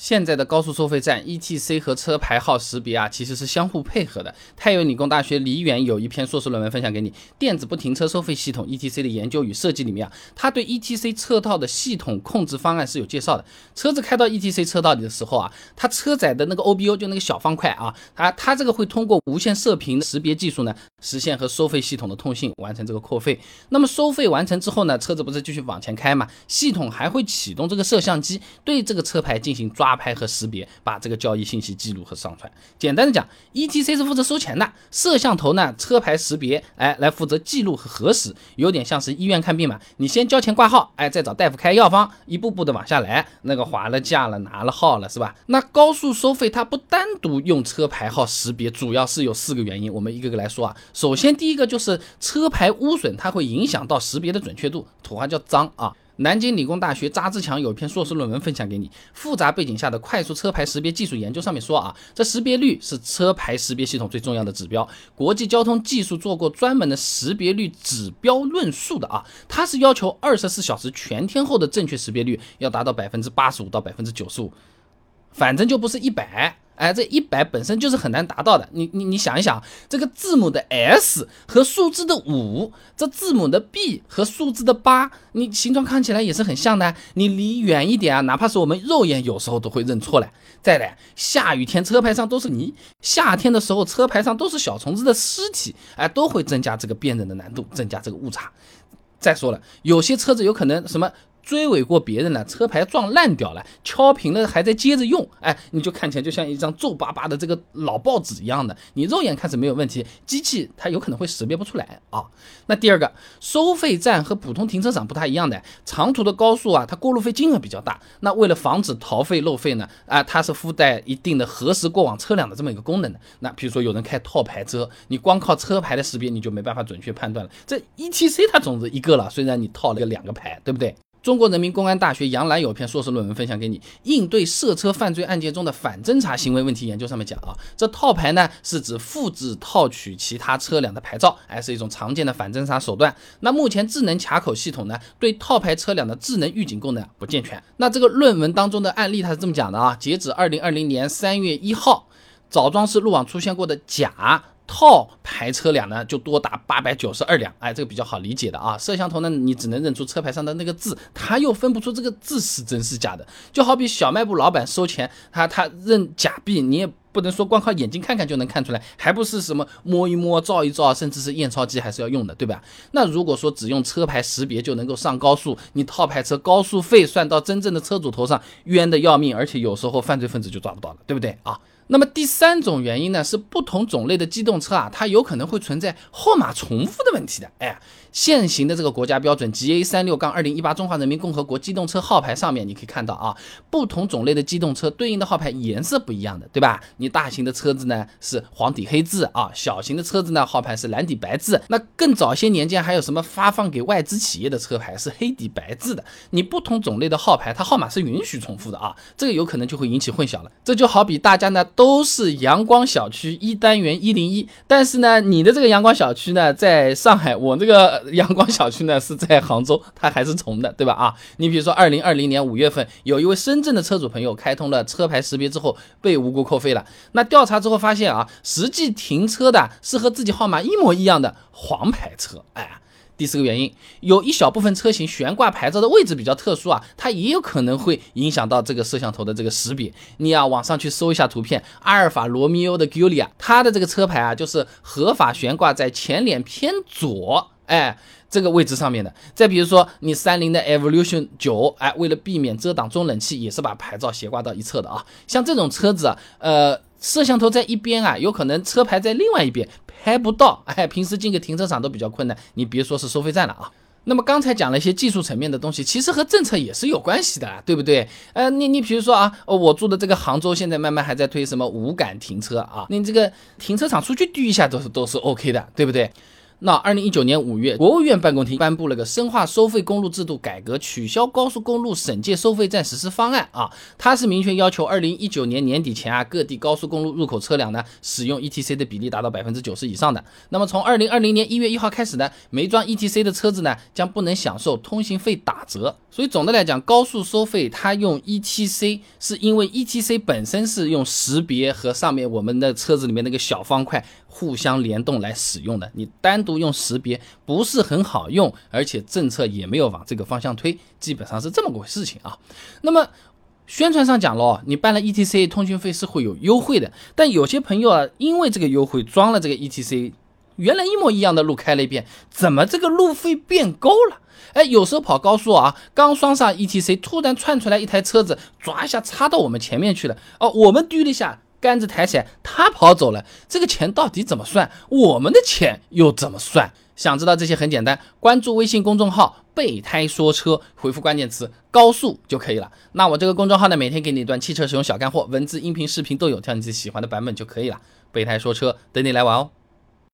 现在的高速收费站 ETC 和车牌号识别啊，其实是相互配合的。太原理工大学李远有一篇硕士论文分享给你，《电子不停车收费系统 ETC 的研究与设计》里面啊，他对 ETC 车道的系统控制方案是有介绍的。车子开到 ETC 车道里的时候啊，它车载的那个 OBU 就那个小方块啊，它它这个会通过无线射频识别技术呢，实现和收费系统的通信，完成这个扣费。那么收费完成之后呢，车子不是继续往前开嘛？系统还会启动这个摄像机，对这个车牌进行抓。抓拍和识别，把这个交易信息记录和上传。简单的讲，ETC 是负责收钱的，摄像头呢，车牌识别，哎，来负责记录和核实，有点像是医院看病嘛，你先交钱挂号，哎，再找大夫开药方，一步步的往下来，那个划了价了，拿了号了，是吧？那高速收费它不单独用车牌号识别，主要是有四个原因，我们一个个来说啊。首先第一个就是车牌污损，它会影响到识别的准确度，土话叫脏啊。南京理工大学扎志强有一篇硕士论文分享给你，复杂背景下的快速车牌识别技术研究上面说啊，这识别率是车牌识别系统最重要的指标。国际交通技术做过专门的识别率指标论述的啊，它是要求二十四小时全天候的正确识别率要达到百分之八十五到百分之九十五，反正就不是一百。哎，这一百本身就是很难达到的。你你你想一想，这个字母的 S 和数字的五，这字母的 B 和数字的八，你形状看起来也是很像的。你离远一点啊，哪怕是我们肉眼有时候都会认错了。再来，下雨天车牌上都是泥，夏天的时候车牌上都是小虫子的尸体，哎，都会增加这个辨认的难度，增加这个误差。再说了，有些车子有可能什么？追尾过别人了，车牌撞烂掉了，敲平了还在接着用，哎，你就看起来就像一张皱巴巴的这个老报纸一样的，你肉眼看是没有问题，机器它有可能会识别不出来啊。那第二个，收费站和普通停车场不太一样的，长途的高速啊，它过路费金额比较大，那为了防止逃费漏费呢，啊，它是附带一定的核实过往车辆的这么一个功能的。那比如说有人开套牌车，你光靠车牌的识别你就没办法准确判断了。这 ETC 它总是一个了，虽然你套了个两个牌，对不对？中国人民公安大学杨澜有篇硕士论文分享给你，应对涉车犯罪案件中的反侦查行为问题研究。上面讲啊，这套牌呢是指复制套取其他车辆的牌照，哎，是一种常见的反侦查手段。那目前智能卡口系统呢，对套牌车辆的智能预警功能不健全。那这个论文当中的案例它是这么讲的啊，截止二零二零年三月一号，枣庄市路网出现过的假。套牌车辆呢就多达八百九十二辆，哎，这个比较好理解的啊。摄像头呢，你只能认出车牌上的那个字，他又分不出这个字是真是假的。就好比小卖部老板收钱，他他认假币，你也不能说光靠眼睛看看就能看出来，还不是什么摸一摸、照一照，甚至是验钞机还是要用的，对吧？那如果说只用车牌识别就能够上高速，你套牌车高速费算到真正的车主头上，冤的要命，而且有时候犯罪分子就抓不到了，对不对啊？那么第三种原因呢，是不同种类的机动车啊，它有可能会存在号码重复的问题的。哎，现行的这个国家标准 GA 三六杠二零一八中华人民共和国机动车号牌上面，你可以看到啊，不同种类的机动车对应的号牌颜色不一样的，对吧？你大型的车子呢是黄底黑字啊，小型的车子呢号牌是蓝底白字。那更早些年间还有什么发放给外资企业的车牌是黑底白字的？你不同种类的号牌，它号码是允许重复的啊，这个有可能就会引起混淆了。这就好比大家呢。都是阳光小区一单元一零一，但是呢，你的这个阳光小区呢在上海，我这个阳光小区呢是在杭州，它还是重的，对吧？啊，你比如说二零二零年五月份，有一位深圳的车主朋友开通了车牌识别之后被无辜扣费了，那调查之后发现啊，实际停车的是和自己号码一模一样的黄牌车，哎。第四个原因，有一小部分车型悬挂牌照的位置比较特殊啊，它也有可能会影响到这个摄像头的这个识别。你啊，网上去搜一下图片，阿尔法罗密欧的 Giulia，它的这个车牌啊，就是合法悬挂在前脸偏左，哎，这个位置上面的。再比如说，你三菱的 Evolution 九，哎，为了避免遮挡中冷器，也是把牌照斜挂到一侧的啊。像这种车子啊，呃。摄像头在一边啊，有可能车牌在另外一边拍不到，哎，平时进个停车场都比较困难，你别说是收费站了啊。那么刚才讲了一些技术层面的东西，其实和政策也是有关系的，对不对？呃，你你比如说啊，我住的这个杭州现在慢慢还在推什么无感停车啊，你这个停车场出去滴一下都是都是 OK 的，对不对？那二零一九年五月，国务院办公厅颁布了个深化收费公路制度改革、取消高速公路省界收费站实施方案啊，它是明确要求二零一九年年底前啊，各地高速公路入口车辆呢使用 ETC 的比例达到百分之九十以上的。那么从二零二零年一月一号开始呢，没装 ETC 的车子呢将不能享受通行费打折。所以总的来讲，高速收费它用 ETC 是因为 ETC 本身是用识别和上面我们的车子里面那个小方块互相联动来使用的，你单独。用识别不是很好用，而且政策也没有往这个方向推，基本上是这么个事情啊。那么宣传上讲了，你办了 ETC 通讯费是会有优惠的，但有些朋友啊，因为这个优惠装了这个 ETC，原来一模一样的路开了一遍，怎么这个路费变高了？哎，有时候跑高速啊，刚装上 ETC，突然窜出来一台车子，抓一下插到我们前面去了，哦，我们嘟了一下。杆子抬起来，他跑走了，这个钱到底怎么算？我们的钱又怎么算？想知道这些很简单，关注微信公众号“备胎说车”，回复关键词“高速”就可以了。那我这个公众号呢，每天给你一段汽车使用小干货，文字、音频、视频都有，挑你自己喜欢的版本就可以了。备胎说车，等你来玩哦。